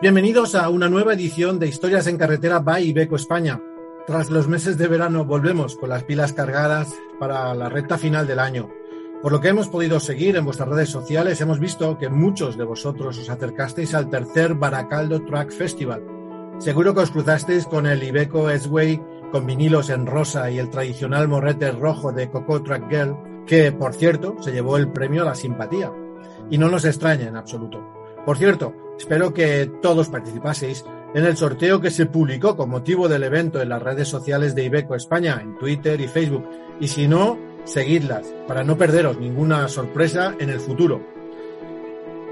Bienvenidos a una nueva edición de Historias en Carretera by Ibeco España. Tras los meses de verano volvemos con las pilas cargadas para la recta final del año. Por lo que hemos podido seguir en vuestras redes sociales, hemos visto que muchos de vosotros os acercasteis al tercer Baracaldo Track Festival. Seguro que os cruzasteis con el Ibeco S-Way con vinilos en rosa y el tradicional morrete rojo de Coco Track Girl, que, por cierto, se llevó el premio a la simpatía. Y no nos extraña en absoluto. Por cierto, espero que todos participaseis en el sorteo que se publicó con motivo del evento en las redes sociales de Ibeco España, en Twitter y Facebook. Y si no, seguidlas para no perderos ninguna sorpresa en el futuro.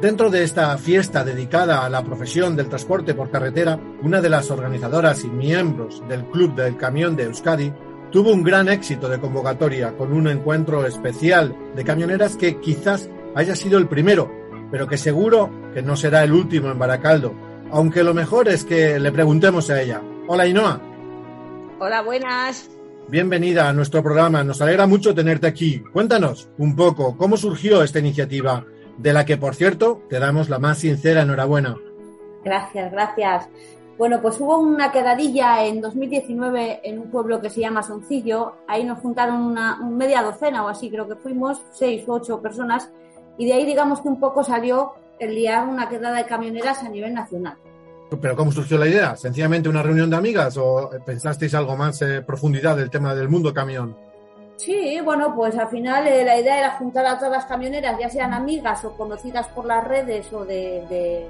Dentro de esta fiesta dedicada a la profesión del transporte por carretera, una de las organizadoras y miembros del Club del Camión de Euskadi tuvo un gran éxito de convocatoria con un encuentro especial de camioneras que quizás haya sido el primero pero que seguro que no será el último en Baracaldo, aunque lo mejor es que le preguntemos a ella. Hola, Inoa. Hola, buenas. Bienvenida a nuestro programa, nos alegra mucho tenerte aquí. Cuéntanos un poco cómo surgió esta iniciativa, de la que, por cierto, te damos la más sincera enhorabuena. Gracias, gracias. Bueno, pues hubo una quedadilla en 2019 en un pueblo que se llama Soncillo. Ahí nos juntaron una media docena o así, creo que fuimos, seis u ocho personas y de ahí digamos que un poco salió liar una quedada de camioneras a nivel nacional. ¿Pero cómo surgió la idea? ¿Sencillamente una reunión de amigas o pensasteis algo más en profundidad del tema del mundo camión? Sí, bueno, pues al final eh, la idea era juntar a todas las camioneras, ya sean amigas o conocidas por las redes o de,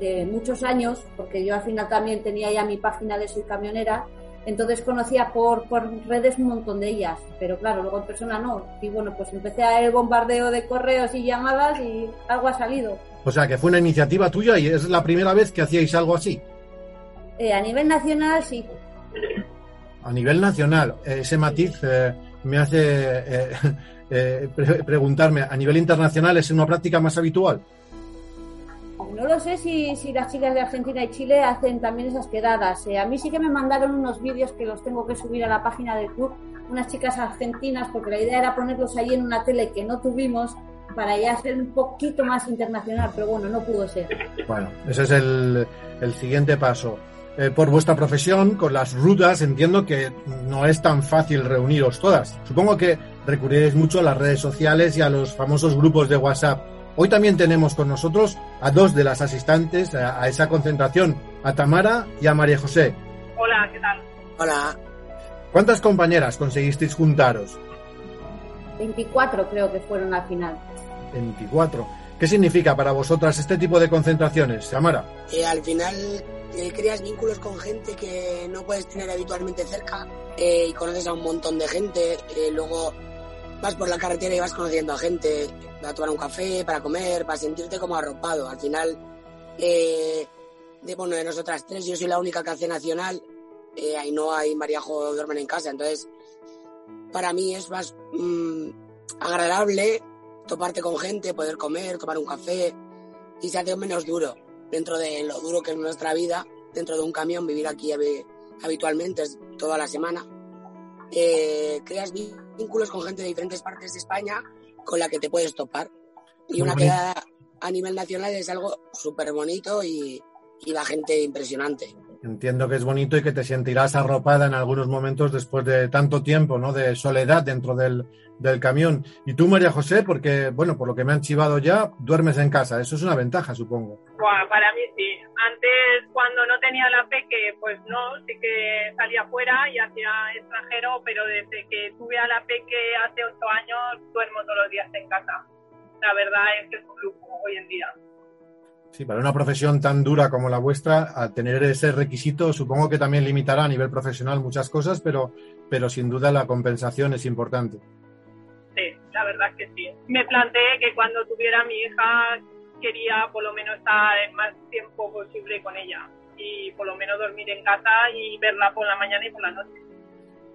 de muchos años, porque yo al final también tenía ya mi página de Soy Camionera, entonces conocía por, por redes un montón de ellas, pero claro, luego en persona no. Y bueno, pues empecé a el bombardeo de correos y llamadas y algo ha salido. O sea, que fue una iniciativa tuya y es la primera vez que hacíais algo así. Eh, a nivel nacional, sí. A nivel nacional, ese matiz eh, me hace eh, preguntarme, ¿a nivel internacional es una práctica más habitual? no lo sé si, si, las chicas de Argentina y Chile hacen también esas quedadas. Eh, a mí sí que me mandaron unos vídeos que los tengo que subir a la página del club, unas chicas argentinas, porque la idea era ponerlos ahí en una tele que no tuvimos para ya ser un poquito más internacional, pero bueno, no pudo ser. Bueno, ese es el, el siguiente paso. Eh, por vuestra profesión, con las rutas, entiendo que no es tan fácil reuniros todas. Supongo que recurriréis mucho a las redes sociales y a los famosos grupos de WhatsApp. Hoy también tenemos con nosotros a dos de las asistentes a, esa concentración, a Tamara y a María José. Hola, ¿qué tal? Hola. ¿Cuántas compañeras conseguisteis juntaros? 24 creo que fueron al final. 24. ¿Qué significa para vosotras este tipo de concentraciones, Tamara? Eh, al final eh, creas vínculos con gente que no puedes tener habitualmente cerca eh, y conoces a un montón de gente. luego vas por la carretera y vas conociendo a gente, para tomar un café, para comer, para sentirte como arropado. Al final, eh, de, bueno, de nosotras tres, yo soy la única que hace nacional, eh, Ainhoa y Mariajo duermen en casa, entonces para mí es más mm, agradable toparte con gente, poder comer, tomar un café y se hace menos duro dentro de lo duro que es nuestra vida, dentro de un camión, vivir aquí habitualmente toda la semana. Eh, creas vínculos con gente de diferentes partes de España con la que te puedes topar. Y una quedada a nivel nacional es algo súper bonito y, la gente impresionante. Entiendo que es bonito y que te sentirás arropada en algunos momentos después de tanto tiempo, ¿no? De soledad dentro del, del, camión. Y tú, María José, porque, bueno, por lo que me han chivado ya, duermes en casa. Eso es una ventaja, supongo. Para mí sí. Antes, cuando no tenía la peque, pues no, sí que salía fuera y hacía extranjero, pero desde que tuve a la peque hace ocho años, duermo todos los días en casa. La verdad es que es un lujo hoy en día. Sí, para una profesión tan dura como la vuestra, al tener ese requisito, supongo que también limitará a nivel profesional muchas cosas, pero, pero sin duda la compensación es importante. Sí, la verdad es que sí. Me planteé que cuando tuviera mi hija quería por lo menos estar el más tiempo posible con ella y por lo menos dormir en casa y verla por la mañana y por la noche.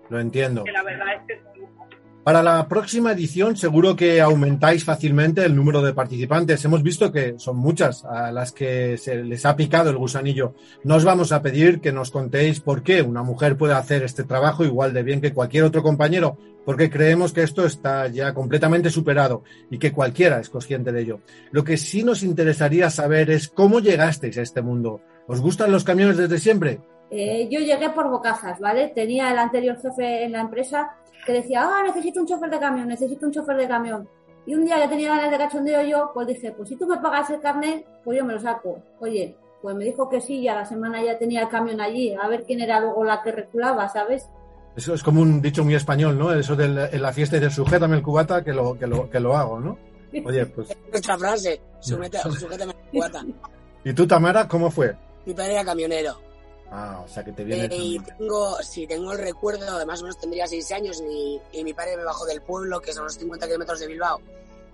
Lo entiendo. Que la verdad es que es un lujo. Para la próxima edición seguro que aumentáis fácilmente el número de participantes. Hemos visto que son muchas a las que se les ha picado el gusanillo. No os vamos a pedir que nos contéis por qué una mujer puede hacer este trabajo igual de bien que cualquier otro compañero, porque creemos que esto está ya completamente superado y que cualquiera es consciente de ello. Lo que sí nos interesaría saber es cómo llegasteis a este mundo. ¿Os gustan los camiones desde siempre? Eh, yo llegué por bocazas, ¿vale? Tenía el anterior jefe en la empresa que decía, ah, necesito un chofer de camión, necesito un chofer de camión. Y un día que tenía ganas de cachondeo yo, pues dije, pues si tú me pagas el carnet, pues yo me lo saco. Oye, pues me dijo que sí y a la semana ya tenía el camión allí, a ver quién era luego la que reculaba, ¿sabes? Eso es como un dicho muy español, ¿no? Eso de en la fiesta y del sujétame el cubata que lo, que lo, que lo hago, ¿no? Oye, pues... Nuestra frase, sujétame el cubata. ¿Y tú, Tamara, cómo fue? Mi padre era camionero. Ah, o sea que te viene. Eh, y tengo, sí, tengo el recuerdo, además o menos tendría seis años y, y, mi padre me bajó del pueblo, que son unos 50 kilómetros de Bilbao,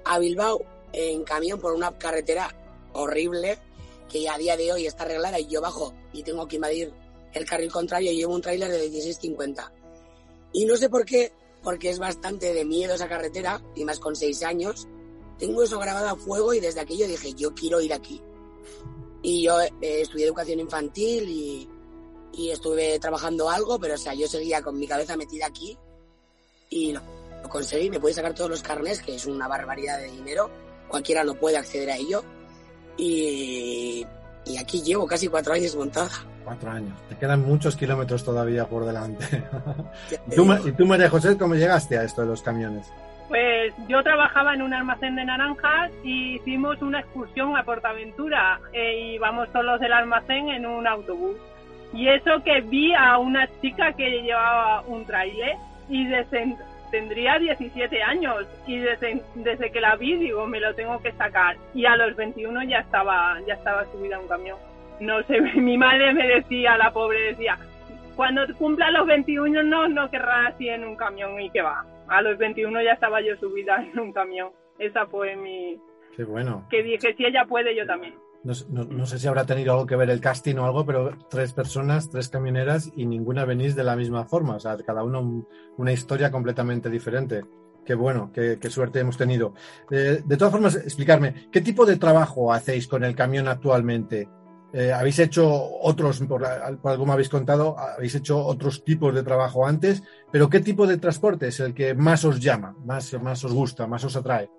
a Bilbao en camión por una carretera horrible que a día de hoy está arreglada y yo bajo y tengo que invadir el carril contrario y llevo un tráiler de 1650. Y no sé por qué, porque es bastante de miedo esa carretera, y más con seis años, tengo eso grabado a fuego y desde aquello dije, yo quiero ir aquí. Y yo eh, estudié educación infantil y, y estuve trabajando algo, pero o sea, yo seguía con mi cabeza metida aquí y lo, lo conseguí. Me pude sacar todos los carnes, que es una barbaridad de dinero. Cualquiera no puede acceder a ello. Y, y aquí llevo casi cuatro años montada. Cuatro años. Te quedan muchos kilómetros todavía por delante. ¿Y, tú, ¿Y tú, María José, cómo llegaste a esto de los camiones? Pues yo trabajaba en un almacén de naranjas y hicimos una excursión a Portaventura e íbamos solos del almacén en un autobús. Y eso que vi a una chica que llevaba un trailer y desde, tendría 17 años y desde, desde que la vi digo me lo tengo que sacar y a los 21 ya estaba ya estaba subida a un camión. No sé, mi madre me decía, la pobre decía, cuando cumpla los 21 no, no querrás ir en un camión y que va. A los 21 ya estaba yo subida en un camión. Esa fue mi... Qué bueno. Que dije, si ella puede, yo también. No, sé si habrá tenido algo que ver el casting o algo, pero tres personas, tres camioneras y ninguna venís de la misma forma. O sea, cada uno una historia completamente diferente. Qué bueno, qué, qué suerte hemos tenido. Eh, de todas formas, explicarme, ¿qué tipo de trabajo hacéis con el camión actualmente? Eh, ¿Habéis hecho otros, por, por algo me habéis contado, habéis hecho otros tipos de trabajo antes, pero ¿qué tipo de transporte es el que más os llama, más, más os gusta, más os atrae?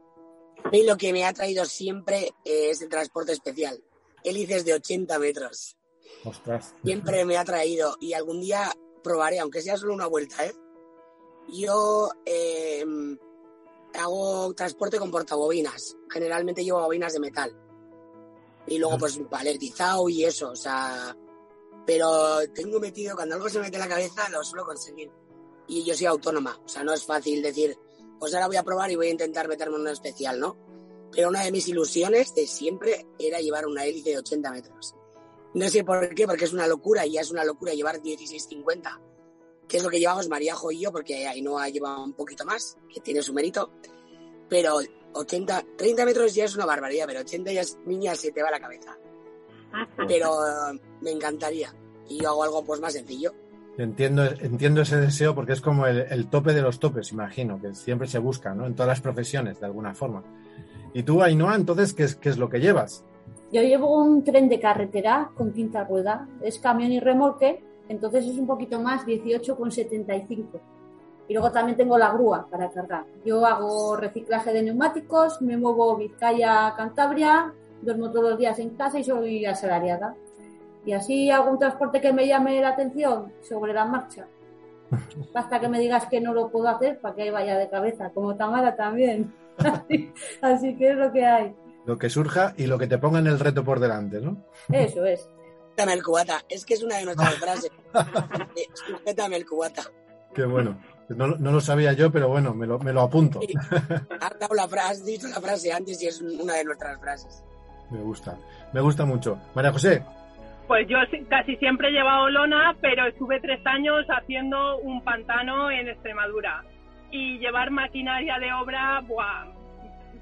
Mí lo que me ha traído siempre es el transporte especial. Hélices de 80 metros. Ostras. Siempre me ha traído y algún día probaré, aunque sea solo una vuelta, ¿eh? Yo eh, hago transporte con portabobinas. Generalmente llevo bobinas de metal. Y luego, pues, paletizado y eso, o sea. Pero tengo metido, cuando algo se mete en la cabeza, lo suelo conseguir. Y yo soy autónoma, o sea, no es fácil decir, pues ahora voy a probar y voy a intentar meterme en una especial, ¿no? Pero una de mis ilusiones de siempre era llevar una hélice de 80 metros. No sé por qué, porque es una locura y ya es una locura llevar 1650, que es lo que llevamos Mariajo y yo, porque Ainhoa lleva un poquito más, que tiene su mérito. Pero 80, 30 metros ya es una barbaridad, pero 80 ya es, niña se te va la cabeza. Pero uh, me encantaría. Y yo hago algo pues más sencillo. Entiendo, entiendo ese deseo porque es como el, tope de los topes, imagino, que siempre se busca, ¿no? En todas las profesiones, de alguna forma. ¿Y tú, Ainhoa, entonces, qué es, qué es lo que llevas? Yo llevo un tren de carretera con quinta rueda. Es camión y remolque, entonces es un poquito más, 18,75. Y luego también tengo la grúa para cargar. Yo hago reciclaje de neumáticos, me muevo Vizcaya, Cantabria, duermo todos los días en casa y soy asalariada y así algún transporte que me llame la atención sobre la marcha. Basta que me digas que no lo puedo hacer para que vaya de cabeza, como Tamara también. Así, así, que es lo que hay. Lo que surja y lo que te ponga en el reto por delante, ¿no? Eso es. Sujétame el cubata. Es que es una de nuestras frases. Sujétame el cubata. Qué bueno. No, no, lo sabía yo, pero bueno, me lo, me lo apunto. Sí. Has, dado la frase, has dicho la frase antes y es una de nuestras frases. Me gusta, me gusta mucho. María José, pues yo casi siempre he llevado lona, pero estuve tres años haciendo un pantano en Extremadura. Y llevar maquinaria de obra, ¡buah!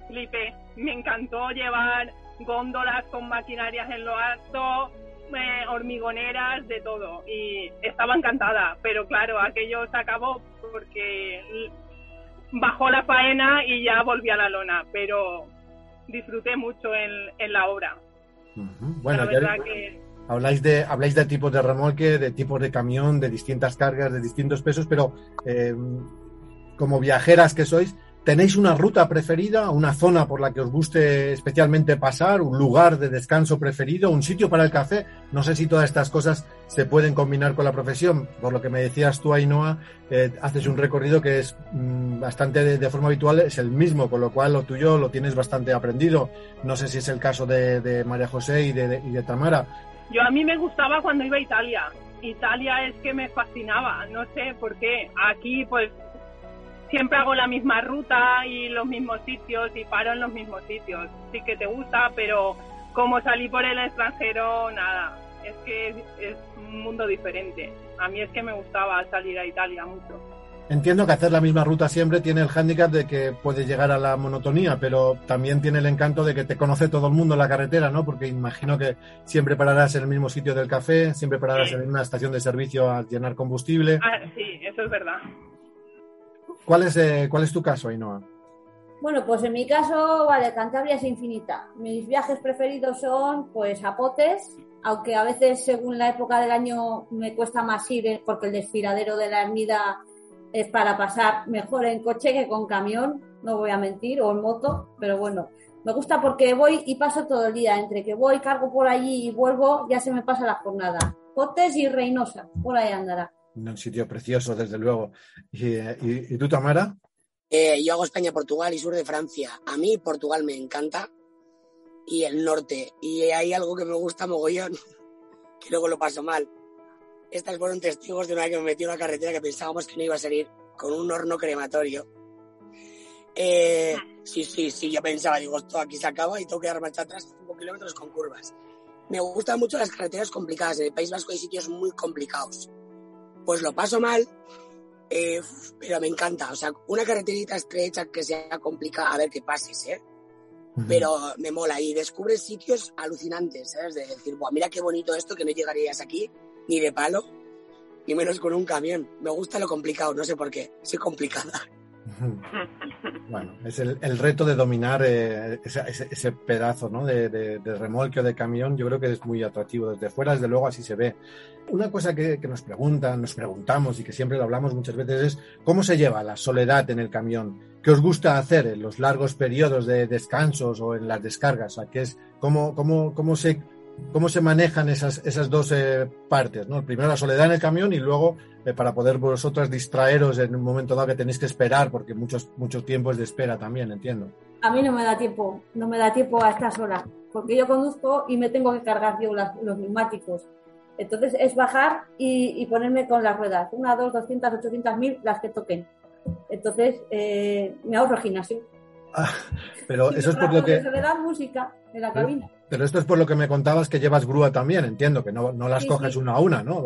Flipé. Me encantó llevar góndolas con maquinarias en lo alto, eh, hormigoneras, de todo. Y estaba encantada, pero claro, aquello se acabó porque bajó la faena y ya volví a la lona, pero disfruté mucho en, la obra. Bueno, habláis de habláis de tipos de remolque, de tipos de camión, de distintas cargas, de distintos pesos, pero eh, como viajeras que sois, ¿Tenéis una ruta preferida, una zona por la que os guste especialmente pasar, un lugar de descanso preferido, un sitio para el café? No sé si todas estas cosas se pueden combinar con la profesión. Por lo que me decías tú, Ainhoa, eh, haces un recorrido que es mm, bastante de, forma habitual, es el mismo, con lo cual lo tuyo lo tienes bastante aprendido. No sé si es el caso de, María José y de, y de Tamara. Yo a mí me gustaba cuando iba a Italia. Italia es que me fascinaba, no sé por qué. Aquí pues siempre hago la misma ruta y los mismos sitios y paro en los mismos sitios. Sí que te gusta, pero como salí por el extranjero, nada. Es que es, un mundo diferente. A mí es que me gustaba salir a Italia mucho. Entiendo que hacer la misma ruta siempre tiene el hándicap de que puede llegar a la monotonía, pero también tiene el encanto de que te conoce todo el mundo en la carretera, ¿no? Porque imagino que siempre pararás en el mismo sitio del café, siempre pararás en una estación de servicio a llenar combustible. Ah, sí, eso es verdad. ¿Cuál es, eh, ¿Cuál es tu caso, Ainhoa? Bueno, pues en mi caso, vale, Cantabria es infinita. Mis viajes preferidos son, pues, a Potes, aunque a veces, según la época del año, me cuesta más ir, eh, porque el desfiladero de la Ermida es para pasar mejor en coche que con camión, no voy a mentir, o en moto, pero bueno, me gusta porque voy y paso todo el día. Entre que voy, cargo por allí y vuelvo, ya se me pasa la jornada. Potes y Reynosa, por ahí andará un sitio precioso, desde luego. ¿Y, tú, Tamara? Eh, yo hago España, Portugal y sur de Francia. A mí Portugal me encanta y el norte. Y hay algo que me gusta mogollón, que luego lo paso mal. Estas fueron testigos de una vez que me metí en una carretera que pensábamos que no iba a salir con un horno crematorio. Eh, sí, sí, sí, yo pensaba, digo, esto aquí se acaba y tengo que dar marcha atrás 5 kilómetros con curvas. Me gustan mucho las carreteras complicadas. En el País Vasco hay sitios muy complicados pues lo paso mal, eh, pero me encanta. O sea, una carreterita estrecha que sea complicada, a ver qué pases, ¿eh? Pero me mola y descubres sitios alucinantes, ¿sabes? De decir, Buah, mira qué bonito esto que no llegarías aquí ni de palo, ni menos con un camión. Me gusta lo complicado, no sé por qué. Soy complicada. Bueno, es el, reto de dominar eh, ese, pedazo ¿no? de, remolque o de camión. Yo creo que es muy atractivo desde fuera, desde luego así se ve. Una cosa que, nos preguntan, nos preguntamos y que siempre lo hablamos muchas veces es cómo se lleva la soledad en el camión. ¿Qué os gusta hacer en los largos periodos de descansos o en las descargas? O es cómo, cómo, cómo se cómo se manejan esas, esas dos eh, partes, ¿no? Primero la soledad en el camión y luego eh, para poder vosotras distraeros en un momento dado que tenéis que esperar, porque muchos, muchos tiempos de espera también, entiendo. A mí no me da tiempo, no me da tiempo a estas horas, porque yo conduzco y me tengo que cargar yo los neumáticos. Entonces es bajar y, ponerme con las ruedas, una, dos, doscientas, ochocientas mil, las que toquen. Entonces eh, me ahorro gimnasio. Ah, pero eso es por lo que... da música en la cabina. Pero esto es por lo que me contabas que llevas grúa también, entiendo, que no, no las coges una a una, ¿no?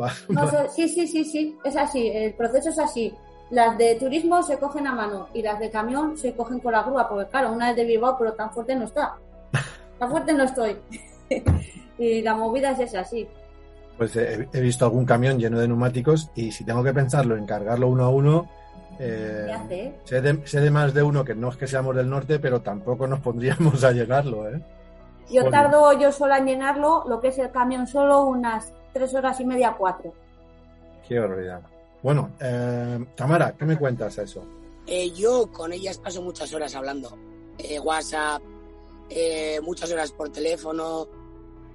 sí, sí, sí, sí, es así, el proceso es así. Las de turismo se cogen a mano y las de camión se cogen con la grúa, porque claro, una es de Bilbao, pero tan fuerte no está. Tan fuerte no estoy. y la movida es esa, sí. Pues he, visto algún camión lleno de neumáticos y si tengo que pensarlo en cargarlo uno a uno, eh, hace? Sé, de, sé de más de uno que no es que seamos del norte, pero tampoco nos pondríamos a llenarlo, ¿eh? Yo tardo yo sola en llenarlo, lo que es el camión solo, unas tres horas y media, cuatro. Qué horroridad. Bueno, eh, Tamara, ¿qué me cuentas eso? Eh, yo con ellas paso muchas horas hablando. Eh, WhatsApp, muchas horas por teléfono.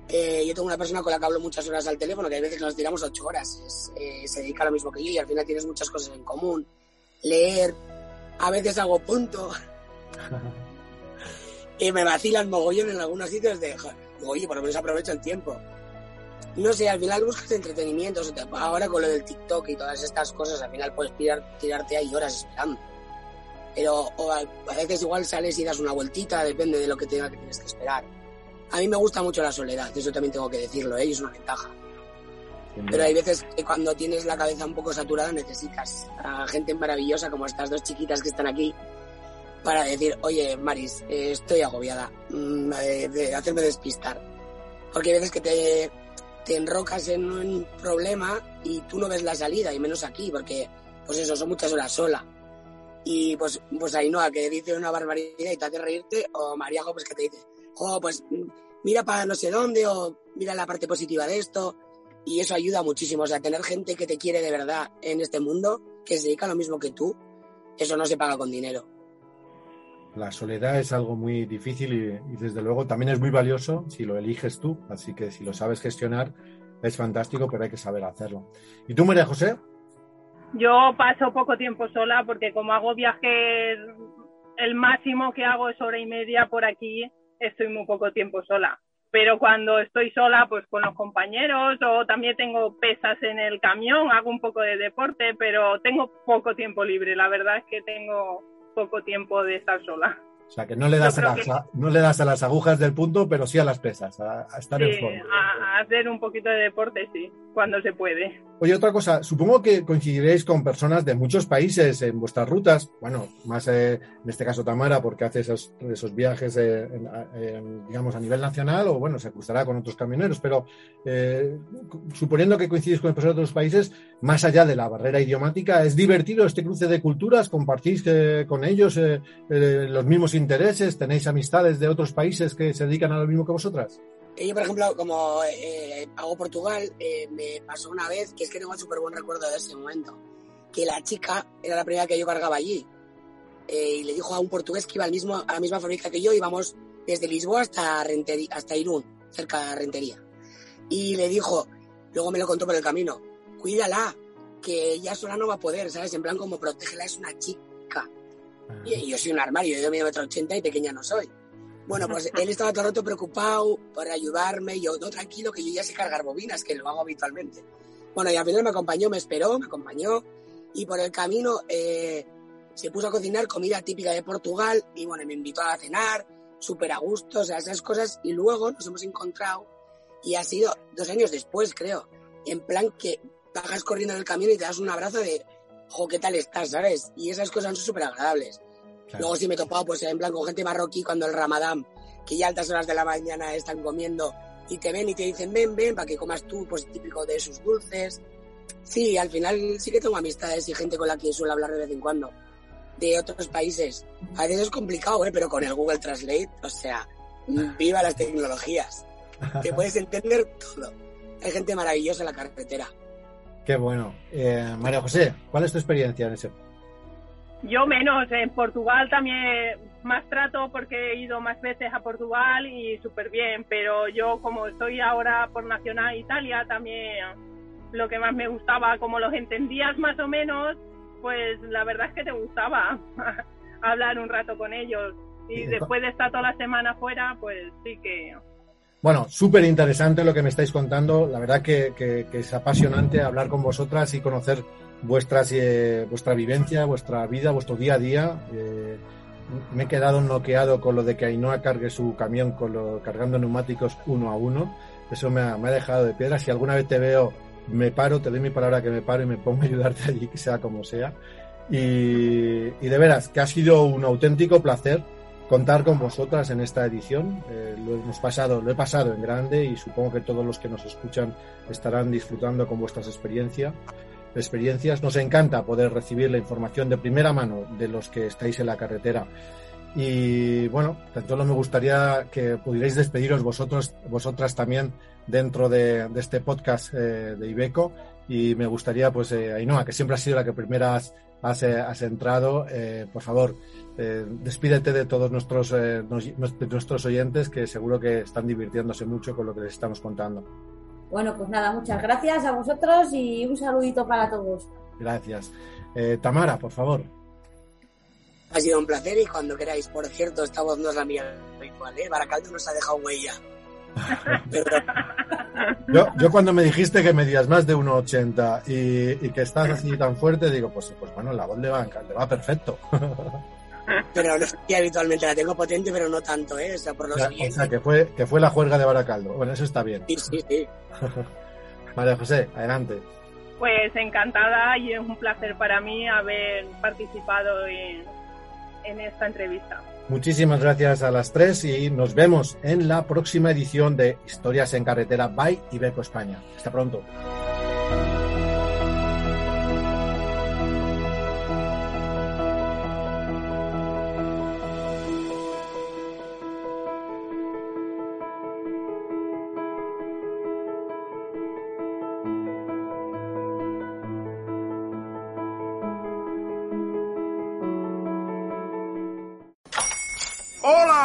yo tengo una persona con la que hablo muchas horas al teléfono, que hay veces que nos tiramos ocho horas. se dedica a lo mismo que yo y al final tienes muchas cosas en común. Leer, a veces hago punto. y me vacilan mogollón en algunos sitios de, oye, por lo menos aprovecho el tiempo. No sé, al final buscas entretenimiento, ahora con lo del TikTok y todas estas cosas, al final puedes tirarte ahí horas esperando. Pero a, veces igual sales y das una vueltita, depende de lo que tenga que tienes que esperar. A mí me gusta mucho la soledad, eso también tengo que decirlo, ¿eh? es una ventaja. Pero hay veces que cuando tienes la cabeza un poco saturada necesitas a gente maravillosa como estas dos chiquitas que están aquí para decir, oye, Maris, eh, estoy agobiada mm, de, hacerme despistar. Porque hay veces que te, enrocas en un problema y tú no ves la salida, y menos aquí, porque, pues eso, son muchas horas sola. Y pues, pues Ainhoa, que dice una barbaridad y te hace reírte, o Mariajo, pues que te dice, oh, pues mira para no sé dónde, o mira la parte positiva de esto. Y eso ayuda muchísimo, o sea, tener gente que te quiere de verdad en este mundo, que se dedica a lo mismo que tú, eso no se paga con dinero. La soledad es algo muy difícil y, desde luego también es muy valioso si lo eliges tú, así que si lo sabes gestionar es fantástico, pero hay que saber hacerlo. ¿Y tú, María José? Yo paso poco tiempo sola porque como hago viajes, el máximo que hago es hora y media por aquí, estoy muy poco tiempo sola. Pero cuando estoy sola, pues con los compañeros o también tengo pesas en el camión, hago un poco de deporte, pero tengo poco tiempo libre. La verdad es que tengo poco tiempo de estar sola. O sea, que no le das, a las, no le das a las agujas del punto, pero sí a las pesas, a, estar en forma. A, hacer un poquito de deporte, sí, cuando se puede. Oye, otra cosa, supongo que coincidiréis con personas de muchos países en vuestras rutas, bueno, más eh, en este caso Tamara, porque hace esos, esos viajes, eh, digamos, a nivel nacional, o bueno, se cruzará con otros camioneros, pero eh, suponiendo que coincidís con personas de otros países, más allá de la barrera idiomática, ¿es divertido este cruce de culturas? ¿Compartís con ellos los mismos intereses? ¿Tenéis amistades de otros países que se dedican a lo mismo que vosotras? Yo, por ejemplo, como eh, hago Portugal, eh, me pasó una vez, que es que tengo un súper buen recuerdo de ese momento, que la chica era la primera que yo cargaba allí. Eh, y le dijo a un portugués que iba al mismo, a la misma fábrica que yo, íbamos desde Lisboa hasta, Rentería, hasta Irún, cerca de Rentería. Y le dijo, luego me lo contó por el camino, cuídala, que ella sola no va a poder, ¿sabes? En plan, como protégela, es una chica. Y yo soy un armario, yo mido metro ochenta y pequeña no soy. Bueno, pues él estaba todo el rato preocupado por ayudarme. Yo, no, tranquilo, que yo ya sé cargar bobinas, que lo hago habitualmente. Bueno, y al final me acompañó, me esperó, me acompañó. Y por el camino eh, se puso a cocinar comida típica de Portugal. Y bueno, me invitó a cenar, súper a gusto, o sea, esas cosas. Y luego nos hemos encontrado. Y ha sido dos años después, creo. En plan que bajas corriendo en el camino y te das un abrazo de, jo, ¿qué tal estás, sabes? Y esas cosas son súper agradables. Luego sí me he topado, pues en plan con gente marroquí cuando el ramadán, que ya altas horas de la mañana están comiendo y te ven y te dicen, ven, ven, para que comas tú, pues típico de sus dulces. Sí, al final sí que tengo amistades y gente con la que suelo hablar de vez en cuando, de otros países. A veces es complicado, ¿eh? pero con el Google Translate, o sea, viva las tecnologías. Te puedes entender todo. Hay gente maravillosa en la carretera. Qué bueno. Eh, María José, ¿cuál es tu experiencia en ese? Yo menos, en Portugal también más trato porque he ido más veces a Portugal y súper bien, pero yo como estoy ahora por Nacional Italia también lo que más me gustaba, como los entendías más o menos, pues la verdad es que te gustaba hablar un rato con ellos. Y después de estar toda la semana fuera, pues sí que bueno, súper interesante lo que me estáis contando. La verdad que, es apasionante hablar con vosotras y conocer vuestras, eh, vuestra vivencia, vuestra vida, vuestro día a día. Eh, me he quedado noqueado con lo de que Ainhoa cargue su camión cargando neumáticos uno a uno. Eso me ha, dejado de piedra. Si alguna vez te veo, me paro, te doy mi palabra que me paro y me pongo a ayudarte allí, que sea como sea. Y de veras, que ha sido un auténtico placer contar con vosotras en esta edición. Eh, lo hemos pasado, lo he pasado en grande y supongo que todos los que nos escuchan estarán disfrutando con vuestras experiencias. Experiencias. Nos encanta poder recibir la información de primera mano de los que estáis en la carretera. Y bueno, tanto me gustaría que pudierais despediros vosotros, vosotras también dentro de, este podcast eh, de Ibeco. Y me gustaría, pues, eh, Ainhoa, que siempre ha sido la que primera has, has, entrado, eh, por favor, eh, despídete de todos nuestros, eh, nuestros oyentes que seguro que están divirtiéndose mucho con lo que les estamos contando. Bueno, pues nada, muchas gracias a vosotros y un saludito para todos. Gracias. Eh, Tamara, por favor. Ha sido un placer y cuando queráis. Por cierto, esta voz no es la mía habitual, ¿eh? Baracaldo nos ha dejado huella. Yo, yo, cuando me dijiste que medías más de 1,80 y, y que estás así tan fuerte, digo, pues, pues bueno, la voz le va, le va perfecto. pero no sé, habitualmente la tengo potente, pero no tanto, ¿eh? O sea, por los o sea, que fue, que fue la juerga de Baracaldo. Bueno, eso está bien. Sí, sí, sí. María José, adelante. Pues encantada y es un placer para mí haber participado en, en esta entrevista. Muchísimas gracias a las tres y nos vemos en la próxima edición de Historias en Carretera by Ibeco España. Hasta pronto.